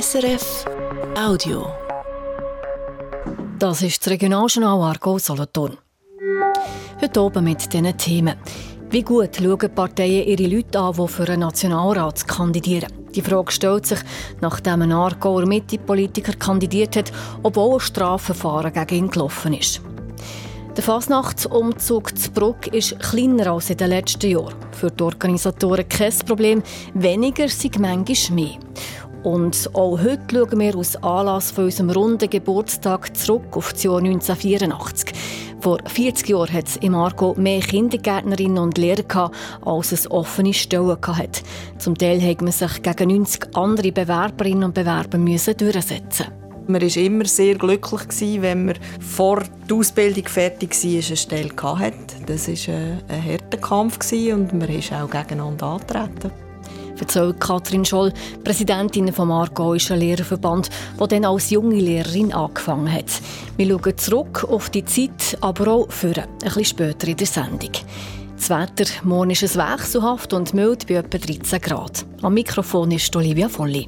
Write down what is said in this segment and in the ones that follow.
SRF Audio. Das ist das Regionaljournal Argo Solothurn. Heute oben mit diesen Themen. Wie gut schauen Parteien ihre Leute an, die für einen Nationalrat kandidieren? Die Frage stellt sich, nachdem ein Aargauer Mitte-Politiker kandidiert hat, obwohl ein Strafverfahren gegen ihn gelaufen ist. Der Fasnachtsumzug zu Bruck ist kleiner als in den letzten Jahren. Für die Organisatoren kein Problem, weniger sind manchmal mehr. Und auch heute schauen wir aus Anlass von unserem runden Geburtstag zurück auf das Jahr 1984. Vor 40 Jahren hat es im Argo mehr Kindergärtnerinnen und Lehrer gehabt, als es offene Stellen hatte. Zum Teil musste man sich gegen 90 andere Bewerberinnen und Bewerber durchsetzen. Man war immer sehr glücklich, wenn man vor der Ausbildung fertig war, eine Stelle hatte. Das war ein harter Kampf und man ist auch gegeneinander angetreten. Erzählt Katrin Scholl, Präsidentin vom Aargauischen Lehrerverband, die dann als junge Lehrerin angefangen hat. Wir schauen zurück auf die Zeit, aber auch für ein bisschen später in der Sendung. Das Wetter, morgen ist es wechselhaft und mild bei etwa 13 Grad. Am Mikrofon ist Olivia Volli.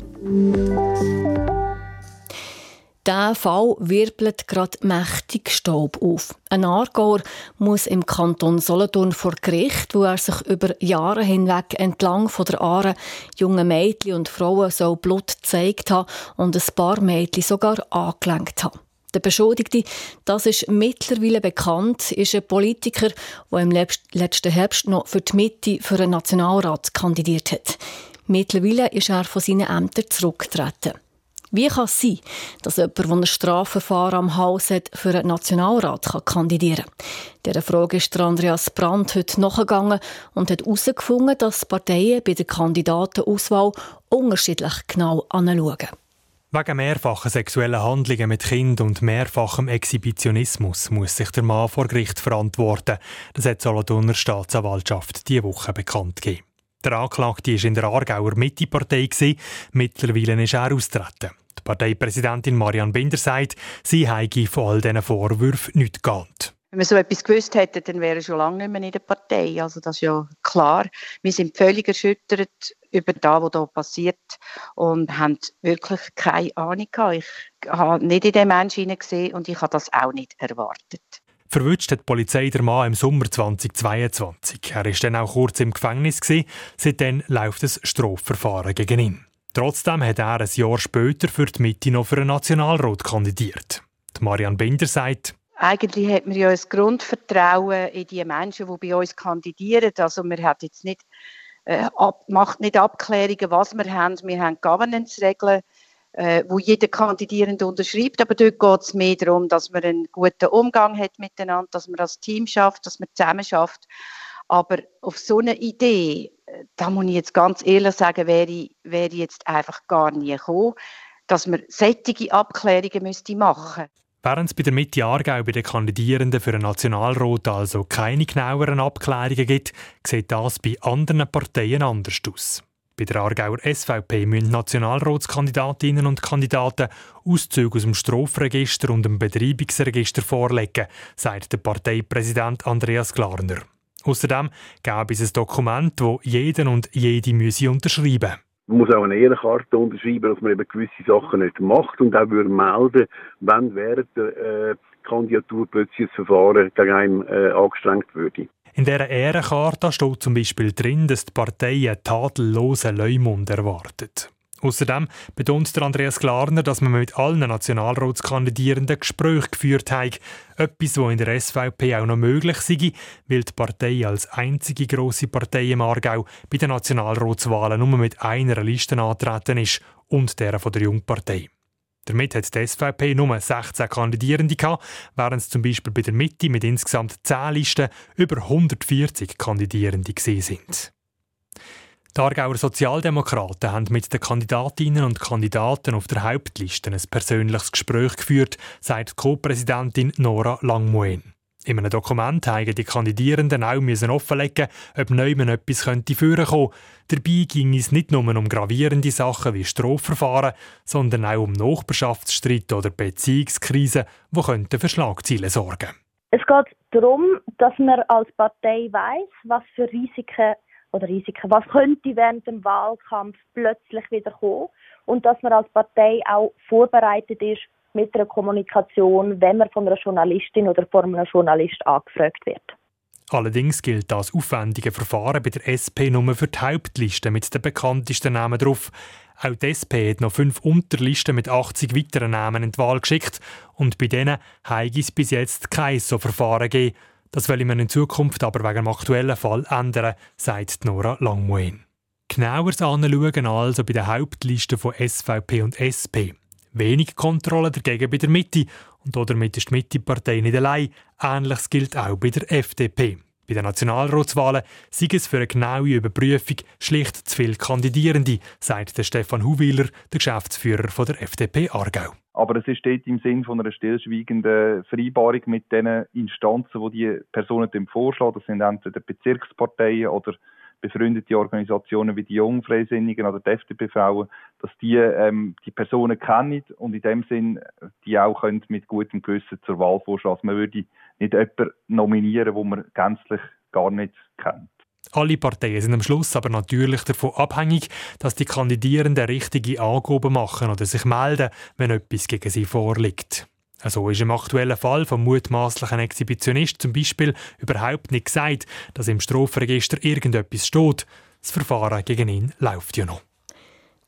Dieser Fall wirbelt gerade mächtig Staub auf. Ein Aargauer muss im Kanton Solothurn vor Gericht, wo er sich über Jahre hinweg entlang von der Aare jungen Mädchen und Frauen so Blut gezeigt hat und ein paar Mädchen sogar angelenkt hat. Der Beschuldigte, das ist mittlerweile bekannt, ist ein Politiker, der im letzten Herbst noch für die Mitte für einen Nationalrat kandidiert hat. Mittlerweile ist er von seinen Ämtern zurückgetreten. Wie kann es sein, dass jemand, der ein Strafverfahren am Haus hat, für einen Nationalrat kandidieren kann? Dieser Frage ist Andreas Brandt heute nachgegangen und hat herausgefunden, dass Parteien bei der Kandidatenauswahl unterschiedlich genau anschauen. Wegen mehrfachen sexuellen Handlungen mit Kind und mehrfachem Exhibitionismus muss sich der Mann vor Gericht verantworten. Das hat die Solothurner Staatsanwaltschaft diese Woche bekannt gegeben. Der Anklagte war in der Aargauer Mitte-Partei. Mittlerweile ist er austreten. Die Parteipräsidentin Marianne Binder sagt, sie habe von all diesen Vorwürfen nichts geahnt. Wenn wir so etwas gewusst hätten, dann wäre schon lange nicht mehr in der Partei. Also das ist ja klar. Wir sind völlig erschüttert über das, was hier passiert und haben wirklich keine Ahnung. Ich habe nicht in den Menschen gesehen und ich habe das auch nicht erwartet. Verwünscht hat die Polizei der Mann im Sommer 2022. Er war dann auch kurz im Gefängnis. Seitdem läuft ein Strafverfahren gegen ihn. Trotzdem hat er ein Jahr später für die Mitte noch für einen Nationalrat kandidiert. Die Marianne Binder sagt, eigentlich hat man ja ein Grundvertrauen in die Menschen, die bei uns kandidieren. Also man hat jetzt nicht, äh, ab, macht nicht Abklärungen, was wir haben. Wir haben Governance-Regeln äh, wo jeder Kandidierende unterschreibt. Aber dort geht es mehr darum, dass man einen guten Umgang hat miteinander, dass man das Team schafft, dass man zusammen schafft. Aber auf so eine Idee, äh, da muss ich jetzt ganz ehrlich sagen, wäre, wäre jetzt einfach gar nie gekommen, dass man sättige Abklärungen müsste machen Während es bei der Mitte Aargau bei den Kandidierenden für einen Nationalrat also keine genaueren Abklärungen gibt, sieht das bei anderen Parteien anders aus. Bei der Aargauer SVP müssen Nationalratskandidatinnen und Kandidaten Auszüge aus dem Strafregister und dem Betreibungsregister vorlegen, sagt der Parteipräsident Andreas Glarner. Außerdem gäbe es ein Dokument, das jeden und jede müsse unterschreiben man muss auch eine Ehrenkarte unterschreiben, dass man eben gewisse Sachen nicht macht und auch würde melden, wenn während der äh, Kandidatur plötzlich ein Verfahren gegen einen äh, angestrengt würde. In dieser Ehrenkarte steht zum Beispiel drin, dass die Partei einen tadellosen Leumund erwartet. Außerdem betont Andreas Glarner, dass man mit allen Nationalratskandidierenden Gespräche geführt hat. Etwas, was in der SVP auch noch möglich sei, weil die Partei als einzige grosse Partei im Aargau bei den Nationalratswahlen nur mit einer Liste antreten ist und der von der Jungpartei. Damit hat die SVP nur 16 Kandidierende gehabt, während es zum Beispiel bei der Mitte mit insgesamt 10 Listen über 140 Kandidierende sind. Die Aargauer Sozialdemokraten haben mit den Kandidatinnen und Kandidaten auf der Hauptliste ein persönliches Gespräch geführt, sagt Co-Präsidentin Nora Langmoen. In einem Dokument haben die Kandidierenden auch offenlegen, ob niemand etwas könnte vorkommen. Dabei ging es nicht nur um gravierende Sachen wie Strafverfahren, sondern auch um Nachbarschaftsstreit oder Beziehungskrisen, die für Schlagzeilen sorgen Es geht darum, dass man als Partei weiß, was für Risiken oder Risiken, was könnte während dem Wahlkampf plötzlich wieder kommen und dass man als Partei auch vorbereitet ist mit der Kommunikation, wenn man von einer Journalistin oder von einem Journalist angefragt wird. Allerdings gilt das aufwendige Verfahren bei der SP nur für die Hauptliste mit den bekanntesten Namen drauf. Auch die SP hat noch fünf Unterlisten mit 80 weiteren Namen in die Wahl geschickt und bei denen habe es bis jetzt kein so Verfahren gegeben. Das will man in Zukunft aber wegen dem aktuellen Fall ändern, sagt Nora Langmuin. Genauer anschauen also bei den Hauptlisten von SVP und SP. Wenig Kontrolle dagegen bei der Mitte. Und damit ist die Mitte-Partei nicht allein. Ähnliches gilt auch bei der FDP. Bei den Nationalratswahlen sei es für eine genaue Überprüfung schlicht zu viele Kandidierende, sagt der Stefan Huwiler, der Geschäftsführer von der FDP Aargau. Aber es dort im Sinn von einer stillschweigenden Vereinbarung mit den Instanzen, die die Personen vorschlagen. Das sind entweder Bezirksparteien oder befreundete Organisationen wie die Jungfreisinnigen oder die FDP-Frauen, dass die ähm, die Personen kennen und in dem Sinn die auch können mit gutem Gewissen zur Wahl vorschlagen. Also man würde nicht jemanden nominieren, wo man gänzlich gar nicht kennt. Alle Parteien sind am Schluss aber natürlich davon abhängig, dass die Kandidierenden richtige Angaben machen oder sich melden, wenn etwas gegen sie vorliegt. So ist im aktuellen Fall vom mutmaßlichen Exhibitionist zum Beispiel überhaupt nicht gesagt, dass im Strafregister irgendetwas steht. Das Verfahren gegen ihn läuft ja noch.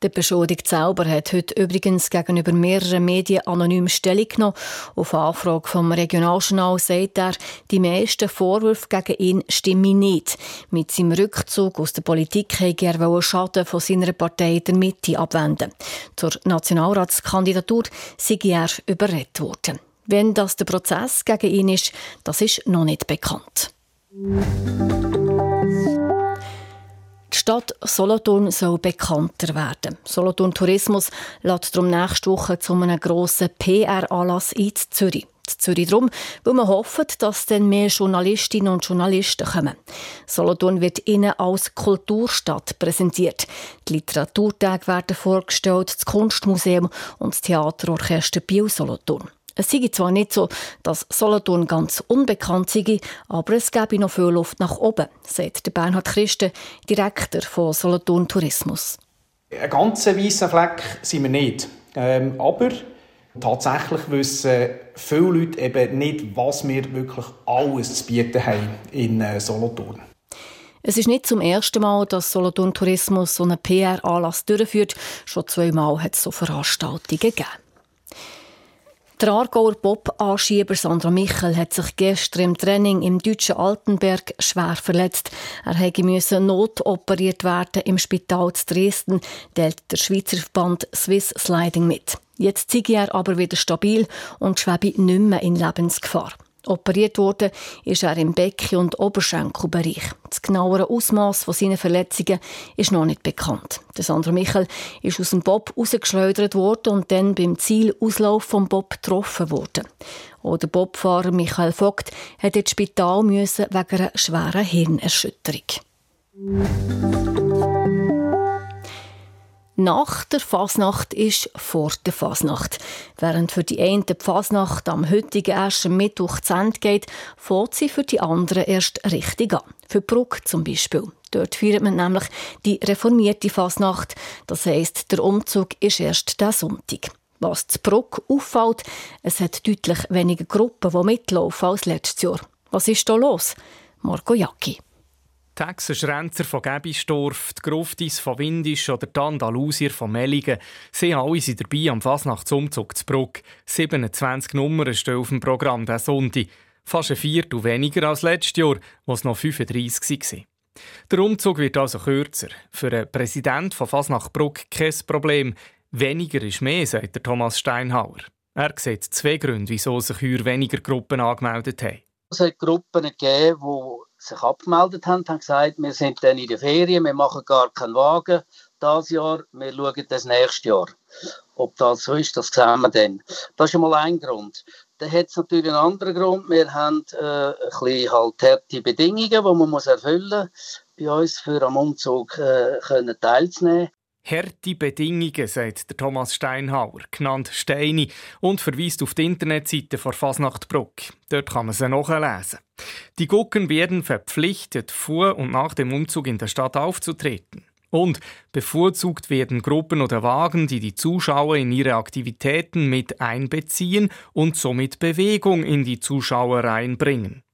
Der Beschuldigte selber hat heute übrigens gegenüber mehreren Medien anonym Stellung genommen. Auf Anfrage vom Regionaljournal sagt er, die meisten Vorwürfe gegen ihn stimmen nicht. Mit seinem Rückzug aus der Politik wollte er Schaden von seiner Partei der Mitte abwenden. Zur Nationalratskandidatur sei er überredet worden. Wenn das der Prozess gegen ihn ist, das ist noch nicht bekannt. Die Stadt Solothurn soll bekannter werden. Solothurn Tourismus lädt darum nächste Woche zu einem grossen PR-Anlass in Zürich. Zürich darum, weil man hofft, dass dann mehr Journalistinnen und Journalisten kommen. Solothurn wird ihnen als Kulturstadt präsentiert. Die Literaturtage werden vorgestellt, das Kunstmuseum und das Theaterorchester Bio Solothurn. Es sei zwar nicht so, dass Solothurn ganz unbekannt sei, aber es gäbe noch viel Luft nach oben, sagt Bernhard Christen, Direktor von Solothurn Tourismus. Ein ganz weißer Fleck sind wir nicht. Ähm, aber tatsächlich wissen viele Leute eben nicht, was wir wirklich alles zu bieten haben in äh, Solothurn. Es ist nicht zum ersten Mal, dass Solothurn Tourismus so einen PR-Anlass durchführt. Schon zweimal hat es so Veranstaltungen gegeben. Der Aargauer Bob-Anschieber Sandra Michel hat sich gestern im Training im deutschen Altenberg schwer verletzt. Er musste notoperiert werden im Spital zu Dresden, teilt der Schweizer Verband Swiss Sliding mit. Jetzt sei er aber wieder stabil und schwebe nicht mehr in Lebensgefahr. Operiert wurde ist er im Becken- und Oberschenkelbereich. Das genauere Ausmaß seiner Verletzungen ist noch nicht bekannt. Der Sandra Michel ist aus dem Bob rausgeschleudert worden und dann beim Zielauslauf vom Bob getroffen worden. Auch der Bobfahrer Michael Vogt hat ins Spital müssen wegen einer schweren Hirnerschütterung. Nach der Fasnacht ist vor der Fasnacht. Während für die einen die Fasnacht am heutigen ersten Mittwoch zu Ende geht, fährt sie für die anderen erst richtig an. Für Bruck zum Beispiel. Dort feiert man nämlich die reformierte Fasnacht. Das heisst, der Umzug ist erst der Sonntag. Was zu Bruck auffällt, es hat deutlich weniger Gruppen, die mitlaufen als letztes Jahr. Was ist da los? Marco Jacki. Die Hexenschränzer von Gebisdorf, die Gruftis von Windisch oder die Andalusier von Melligen, sie alle sind dabei am Fasnachtsumzug zu Bruck. 27 Nummern stehen auf dem Programm diesen Sonntag. Fast ein Viertel weniger als letztes Jahr, wo es noch 35 waren. Der Umzug wird also kürzer. Für einen Präsident von Fasnacht Bruck kein Problem. Weniger ist mehr, sagt Thomas Steinhauer. Er sieht zwei Gründe, wieso sich heuer weniger Gruppen angemeldet haben. Es hat Gruppen gegeben, die sich abgemeldet haben, haben gesagt, wir sind dann in der Ferien, wir machen gar keinen Wagen das Jahr, wir schauen das nächste Jahr. Ob das so ist, das sehen wir dann. Das ist einmal ein Grund. Dann hat es natürlich einen anderen Grund. Wir haben äh, ein bisschen halt harte Bedingungen, die man muss erfüllen muss, bei uns für am Umzug äh, können teilzunehmen. Harte Bedingungen, sagt der Thomas Steinhauer, genannt Steini, und verweist auf die Internetseite von Fasnachtbruck. Dort kann man sie nachlesen. Die Gucken werden verpflichtet, vor und nach dem Umzug in der Stadt aufzutreten. Und bevorzugt werden Gruppen oder Wagen, die die Zuschauer in ihre Aktivitäten mit einbeziehen und somit Bewegung in die Zuschauer reinbringen.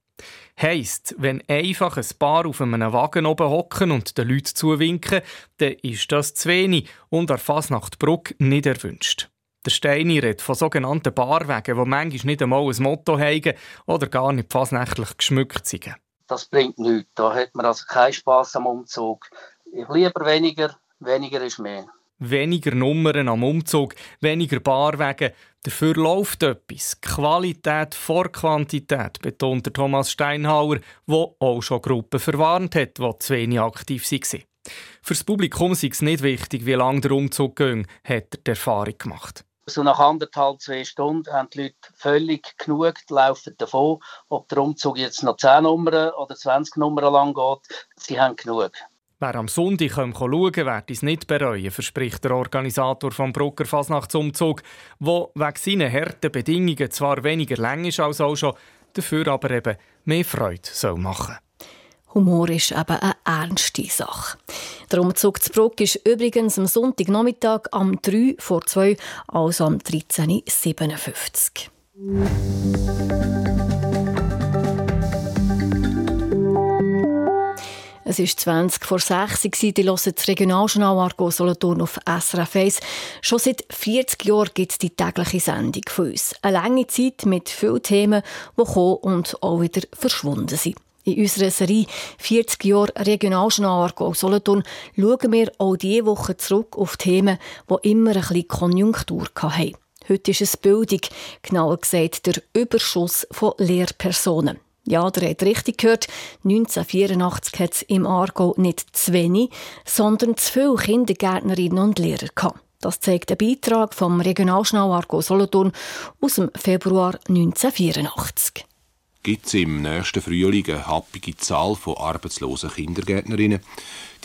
Heisst, wenn einfach ein Paar auf einem Wagen oben hocken und den Leuten zuwinken, dann ist das zu wenig und an Fasnachtbruck nicht erwünscht. Der Steini redet von sogenannten Barwegen, die manchmal nicht einmal ein Motto haben oder gar nicht fasnächtlich geschmückt sind. Das bringt nichts. Da hat man also keinen Spass am Umzug. Ich lieber weniger, weniger ist mehr. Weniger Nummern am Umzug, weniger Barwege. Dafür läuft etwas. Qualität vor Quantität, betont Thomas Steinhauer, der auch schon Gruppen verwarnt hat, die zu wenig aktiv waren. Fürs Publikum ist es nicht wichtig, wie lange der Umzug ging, hat er die Erfahrung gemacht. So nach anderthalb, zwei Stunden haben die Leute völlig genug, laufen davon. Ob der Umzug jetzt noch 10 Nummern oder 20 Nummern lang geht, sie haben genug. Wer am Sonntag schauen kann, wird es nicht bereuen, verspricht der Organisator vom Brucker Fasnachtsumzug, der wegen seiner harten Bedingungen zwar weniger lang ist als auch schon, dafür aber eben mehr Freude soll machen Humor ist eben eine ernste Sache. Der Umzug zu Bruck ist übrigens am Sonntagnachmittag am 3 vor 2, also am 13.57 Es war 20 vor 6 Uhr. Die hören das Regionaljournal Argo Solothurn auf SRF 1. Schon seit 40 Jahren gibt es die tägliche Sendung von uns. Eine lange Zeit mit vielen Themen, die kommen und auch wieder verschwunden sind. In unserer Serie 40 Jahre Regionaljournal Argo Solothurn schauen wir auch diese Woche zurück auf Themen, die immer ein bisschen Konjunktur hatten. Heute ist es Bildung, genauer gesagt der Überschuss von Lehrpersonen. Ja, der hat richtig gehört. 1984 hat es im Aargau nicht zu wenig, sondern zu viele Kindergärtnerinnen und Lehrer gehabt. Das zeigt ein Beitrag vom Regionalschnau Argo Solothurn aus dem Februar 1984. Gibt es im nächsten Frühling eine happige Zahl von arbeitslosen Kindergärtnerinnen?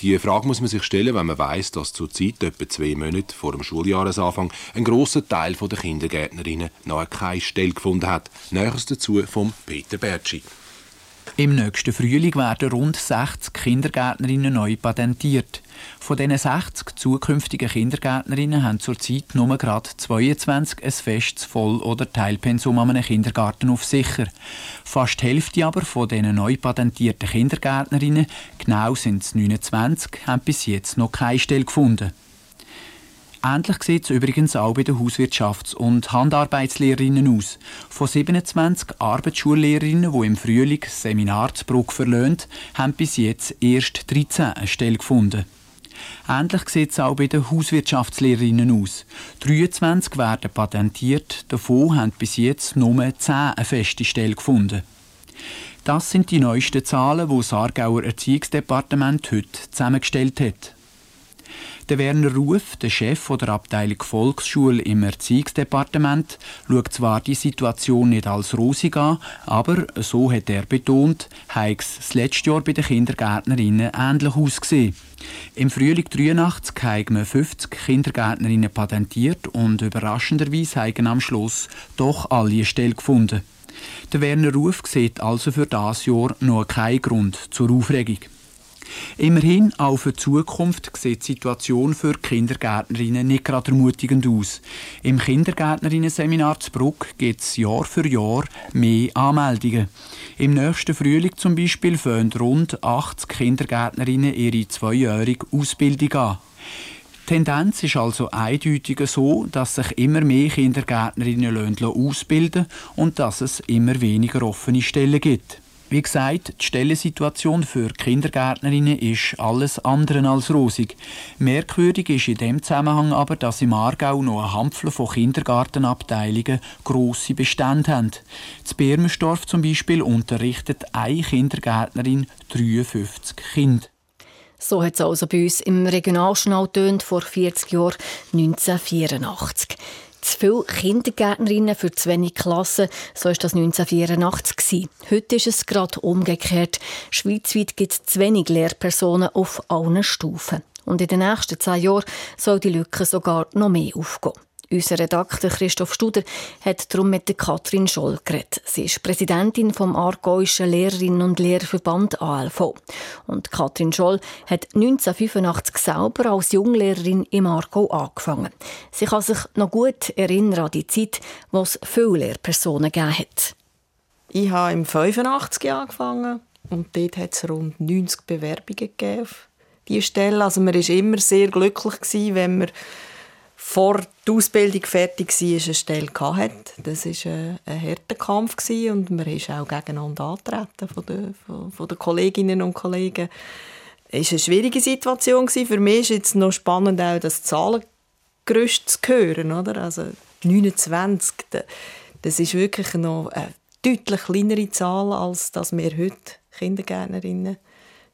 Die Frage muss man sich stellen, wenn man weiß, dass zurzeit etwa zwei Monate vor dem Schuljahresanfang ein großer Teil der Kindergärtnerinnen noch keine Stelle gefunden hat. Näheres dazu vom Peter Bertschi. Im nächsten Frühling werden rund 60 Kindergärtnerinnen neu patentiert. Von diesen 60 zukünftigen Kindergärtnerinnen haben zurzeit nur gerade 22 ein festes Voll- oder Teilpensum an einem Kindergarten auf sicher. Fast die Hälfte aber von diesen neu patentierten Kindergärtnerinnen, genau sind es 29, haben bis jetzt noch keine Stelle gefunden. Ähnlich sieht es übrigens auch bei den Hauswirtschafts- und Handarbeitslehrerinnen aus. Von 27 Arbeitsschullehrerinnen, die im Frühling das Seminar zu Bruck verlöhnt, haben bis jetzt erst 13 eine Stelle gefunden. Ähnlich sieht es auch bei den Hauswirtschaftslehrerinnen aus. 23 werden patentiert, davon haben bis jetzt nur 10 eine feste Stelle gefunden. Das sind die neuesten Zahlen, die das Aargauer Erziehungsdepartement heute zusammengestellt hat. Der Werner Ruf, der Chef der Abteilung Volksschule im Erziehungsdepartement, schaut zwar die Situation nicht als rosig an, aber, so hat er betont, hat es das letzte Jahr bei den Kindergärtnerinnen ähnlich ausgesehen. Im Frühling 83 haben wir 50 Kindergärtnerinnen patentiert und überraschenderweise haben am Schluss doch alle eine Stelle gefunden. Der Werner Ruf sieht also für das Jahr noch keinen Grund zur Aufregung. Immerhin, auch für die Zukunft sieht die Situation für Kindergärtnerinnen nicht gerade ermutigend aus. Im Kindergärtnerinnen-Seminar zu gibt es Jahr für Jahr mehr Anmeldungen. Im nächsten Frühling zum Beispiel fangen rund 80 Kindergärtnerinnen ihre zweijährige Ausbildung an. Die Tendenz ist also eindeutig so, dass sich immer mehr Kindergärtnerinnen ausbilden lassen und dass es immer weniger offene Stellen gibt. Wie gesagt, die Stellensituation für Kindergärtnerinnen ist alles andere als rosig. Merkwürdig ist in dem Zusammenhang aber, dass im Aargau noch eine Handvoll von Kindergartenabteilungen grosse Bestände haben. Z Birmenstorf zum Beispiel unterrichtet eine Kindergärtnerin 53 Kinder. So hat es also bei uns im Regionalschnau vor 40 Jahren 1984 zu viele Kindergärtnerinnen für zu wenig Klassen. So war das 1984. Heute ist es gerade umgekehrt. Schweizweit gibt es zu wenig Lehrpersonen auf allen Stufen. Und in den nächsten zehn Jahren soll die Lücke sogar noch mehr aufgehen. Unser Redakteur Christoph Studer hat darum mit Katrin Scholl geredet. Sie ist Präsidentin vom Aargauischen Lehrerinnen- und Lehrerverband ALV. Und Katrin Scholl hat 1985 selber als Junglehrerin im Aargau angefangen. Sie kann sich noch gut erinnern an die Zeit, wo es viele Lehrpersonen gegeben hat. Ich habe im 85 angefangen und dort hat es rund 90 Bewerbungen gegeben. Also man war immer sehr glücklich, wenn man vor der Ausbildung fertig war, eine Stelle hatte. Das war ein, ein harter Kampf und man ist auch gegeneinander antreten von den, von, den Kolleginnen und Kollegen. Es war eine schwierige Situation. Für mich ist jetzt noch spannend, auch das Zahlengerüst zu hören. Oder? Also 29, das ist wirklich noch eine deutlich kleinere Zahl, als dass wir heute Kindergärtnerinnen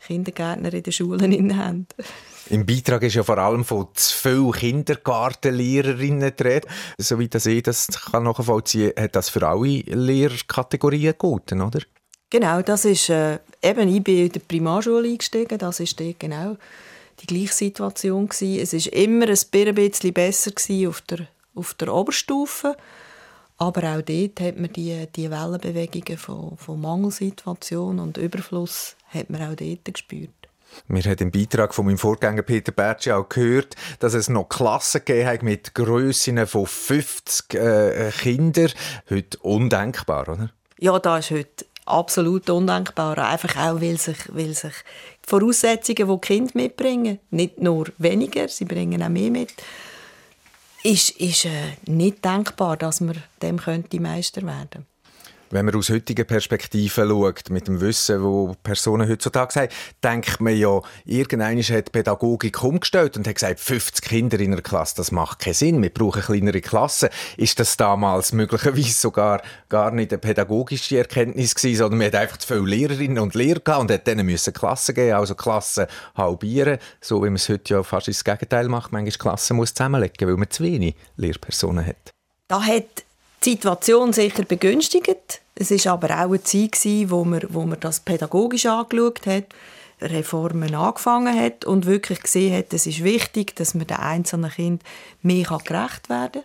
Kindergärtner in den Schulen haben. Im Beitrag ist ja vor allem von zu vielen Kindergartenlehrerinnen die Rede. Soweit ich das kann nachvollziehen kann, hat das für alle Lehrkategorien gelten, oder? Genau, das ist äh, eben, ich bin in der Primarschule eingestiegen, das ist genau die gleiche Situation gewesen. Es ist immer ein bisschen besser auf der, auf der Oberstufe, aber auch dort hat man die, die Wellenbewegungen von, von Mangelsituation und Überfluss hat man auch dort gespürt. Wir haben im Beitrag von meinem Vorgänger Peter Bertschi auch gehört, dass es noch Klassen gegeben hat mit Grössen von 50 äh, Kindern. Heute undenkbar, oder? Ja, das ist heute absolut undenkbar. Einfach auch, weil sich, weil sich die Voraussetzungen, die die Kinder mitbringen, nicht nur weniger, sie bringen auch mehr mit, ist, ist äh, nicht denkbar, dass man dem könnte Meister werden könnte. Wenn man aus heutiger Perspektive schaut, mit dem Wissen, wo Personen heutzutage haben, denkt man ja, irgendeiner hat Pädagogik umgestellt und hat gesagt, 50 Kinder in einer Klasse, das macht keinen Sinn, wir brauchen kleinere Klassen. Ist das damals möglicherweise sogar gar nicht eine pädagogische Erkenntnis gewesen, sondern man hat einfach zu viele Lehrerinnen und Lehrer gehabt und hat denen müssen Klassen geben, also Klassen halbieren, so wie man es heute ja fast ins Gegenteil macht. Manchmal Klassen muss zusammenlegen, weil man zu wenig Lehrpersonen hat. Da hat die Situation sicher begünstigt. Es ist aber auch eine Zeit, wo man, wo man das pädagogisch angeschaut hat, Reformen angefangen hat und wirklich gesehen hat, es ist wichtig, dass man den einzelnen Kind mehr gerecht werden kann.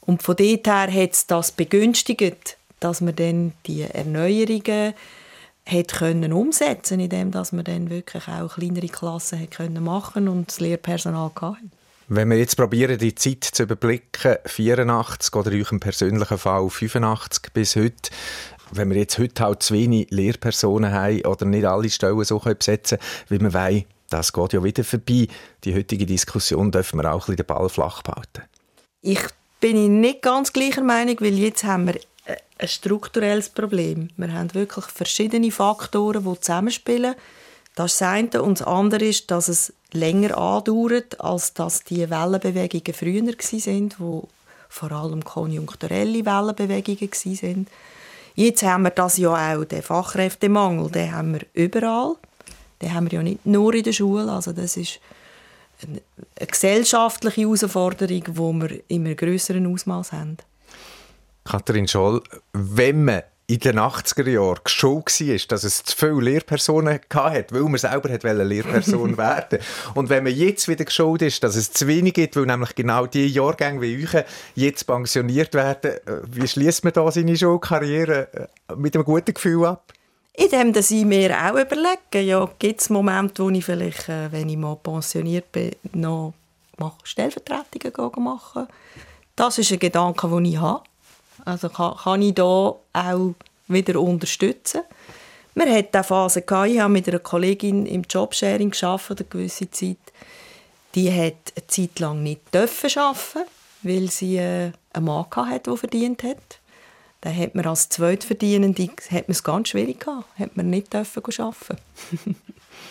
Und von dort her hat es das begünstigt, dass man dann die Erneuerungen hat können umsetzen, indem man dann wirklich auch kleinere Klassen hat können machen und das Lehrpersonal hatte. Wenn wir jetzt probieren, die Zeit zu überblicken, 84 oder in eurem persönlichen Fall 85 bis heute, wenn wir jetzt heute halt zu wenig Lehrpersonen haben oder nicht alle Stellen so besetzen können, wie man weiß, das geht ja wieder vorbei. Die heutige Diskussion dürfen wir auch ein den Ball flach behalten. Ich bin nicht ganz gleicher Meinung, weil jetzt haben wir ein strukturelles Problem. Wir haben wirklich verschiedene Faktoren, die zusammenspielen. Das ist das eine. Und das andere ist, dass es länger andauert, als dass die Wellenbewegungen früher waren, wo vor allem konjunkturelle Wellenbewegungen waren. Jetzt haben wir das ja auch, den Fachkräftemangel, den haben wir überall. Den haben wir ja nicht nur in der Schule. Also das ist eine, gesellschaftliche Herausforderung, die wir in einem grösseren Ausmaß haben. Katharin Scholl, wenn man in den 80er Jahren geschaut war, dass es zu viele Lehrpersonen hatte, weil man selber eine Lehrperson werden Und wenn man jetzt wieder geschaut ist, dass es zu wenig gibt, weil nämlich genau die Jahrgänge wie euch jetzt pensioniert werden, äh, wie schließt man da seine Schulkarriere äh, mit einem guten Gefühl ab? Indem dass ich mir auch überlege, ja, gibt es Momente, wo ich vielleicht, äh, wenn ich mal pensioniert bin, noch Stellvertretungen machen Das ist ein Gedanke, den ich habe. Also kann, kann ich da auch wieder unterstützen. Wir hatten eine Phase, gehabt, ich habe mit einer Kollegin im Jobsharing gearbeitet, eine gewisse Zeit. Die hat eine Zeit lang nicht arbeiten weil sie äh, einen Mann hatte, der verdient hat. Dann hat man als Zweitverdienende hat man es ganz schwierig gehabt, hat man nicht arbeiten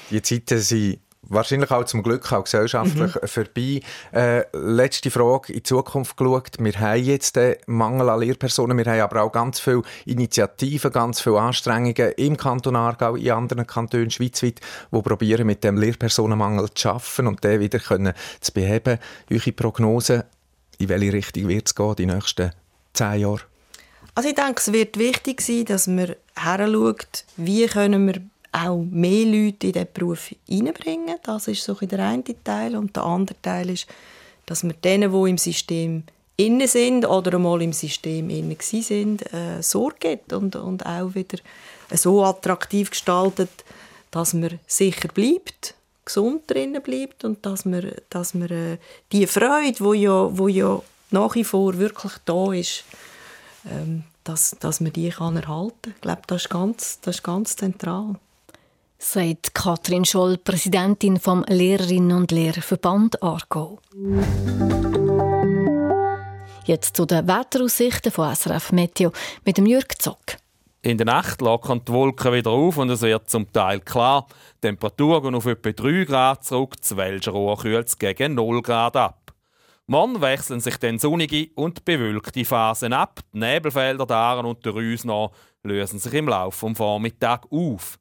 Die Zeiten sind wahrscheinlich auch zum Glück auch gesellschaftlich mhm. vorbei. Äh, letzte Frage, in Zukunft geschaut. Wir haben jetzt den Mangel an Lehrpersonen, wir haben aber auch ganz viele Initiativen, ganz viele Anstrengungen im Kanton Aargau, in anderen Kantonen schweizweit, die probieren, mit dem Lehrpersonenmangel zu schaffen und den wieder können zu beheben. Eure Prognose, in welche Richtung wird es gehen die nächsten zehn Jahre? Also ich denke, es wird wichtig sein, dass man heranschaut, wie können wir auch mehr Leute in diesen Beruf hineinbringen. Das ist so der eine Teil. Und der andere Teil ist, dass wir denen, die im System innen sind oder einmal im System innen sind, äh, Sorge gibt und, und auch wieder so attraktiv gestaltet, dass man sicher bleibt, gesund drinnen bleibt und dass man, dass man äh, die Freude, wo ja, wo ja nach wie vor wirklich da ist, ähm, dass, dass man die kann erhalten kann. Ich glaube, das ist ganz, das ist ganz zentral. Sagt Katrin Scholl, Präsidentin vom Lehrerinnen und Lehrerverband Aargau. Jetzt zu den Wetteraussichten von SRF Meteo mit dem Jürg Zock. In der Nacht lockern die Wolken wieder auf und es wird zum Teil klar. Die Temperatur geht auf etwa 3 Grad zurück, das Welschrohr kühlt gegen 0 Grad ab. Morgen wechseln sich dann sonnige und bewölkte Phasen ab. Die Nebelfelder Daren und der Rüsnau lösen sich im Laufe des Vormittags auf.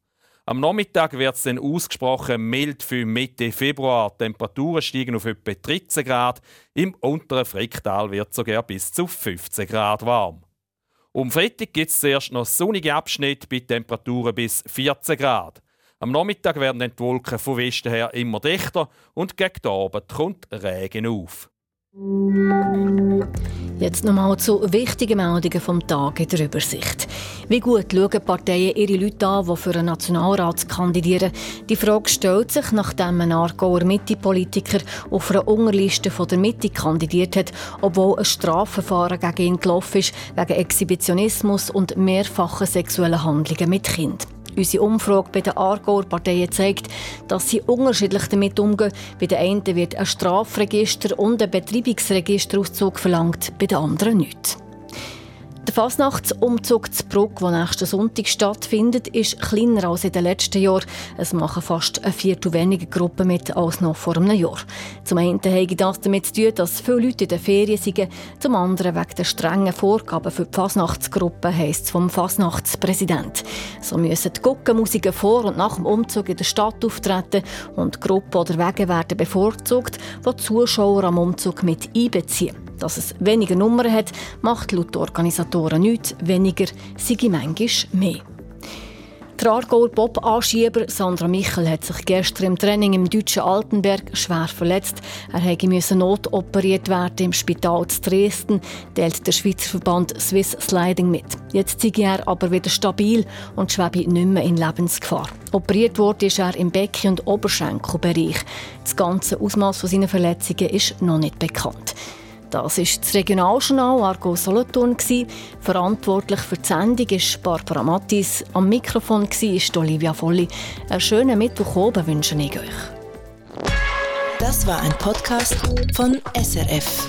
Am Nachmittag wird es dann ausgesprochen mild für Mitte Februar. Die Temperaturen steigen auf etwa 13 Grad. Im unteren Fricktal wird sogar bis zu 15 Grad warm. Um Freitag gibt es zuerst noch sonnige Abschnitte bei Temperaturen bis 14 Grad. Am Nachmittag werden dann die Wolken von Westen her immer dichter und gegen Abend kommt Regen auf. Jetzt nochmal zu wichtigen Meldungen vom Tag in der Übersicht. Wie gut schauen Parteien ihre Leute an, die für einen Nationalrat kandidieren? Die Frage stellt sich, nachdem ein Aargauer Mitte-Politiker auf einer Unterliste von der Mitte kandidiert hat, obwohl ein Strafverfahren gegen ihn gelaufen ist, wegen Exhibitionismus und mehrfachen sexuellen Handlungen mit Kindern. Unsere Umfrage bei den Aargauer Parteien zeigt, dass sie unterschiedlich damit umgehen. Bei den einen wird ein Strafregister und ein Betreibungsregisterauszug verlangt, bei den anderen nicht. Der Fasnachtsumzug zu Bruck, der nächsten Sonntag stattfindet, ist kleiner als in den letzten Jahren. Es machen fast ein Viertel weniger Gruppen mit als noch vor einem Jahr. Zum einen hat das damit zu tun, dass viele Leute in den Ferien sind, zum anderen wegen der strengen Vorgaben für die Fasnachtsgruppe, heisst es vom Fasnachtspräsident. So müssen die Guckenmusiker vor und nach dem Umzug in der Stadt auftreten und Gruppen oder Wege werden bevorzugt, die Zuschauer am Umzug mit einbeziehen. Dass es weniger Nummern hat, macht laut Organisatoren nichts, weniger sei manchmal mehr. Der Aargauer Bob-Anschieber Sandra Michel hat sich gestern im Training im deutschen Altenberg schwer verletzt. Er musste notoperiert werden im Spital zu Dresden, teilt der Schweizer Verband Swiss Sliding mit. Jetzt sei er aber wieder stabil und schwebe nicht mehr in Lebensgefahr. Operiert wurde er im Becken- und Oberschenkelbereich. Das ganze Ausmaß seiner Verletzungen ist noch nicht bekannt. Das war das Regionaljournal Argo Solothurn. Verantwortlich für die Sendung ist Barbara Mattis. Am Mikrofon war Olivia Volli. Einen schönen Mittwoch oben wünsche ich euch. Das war ein Podcast von SRF.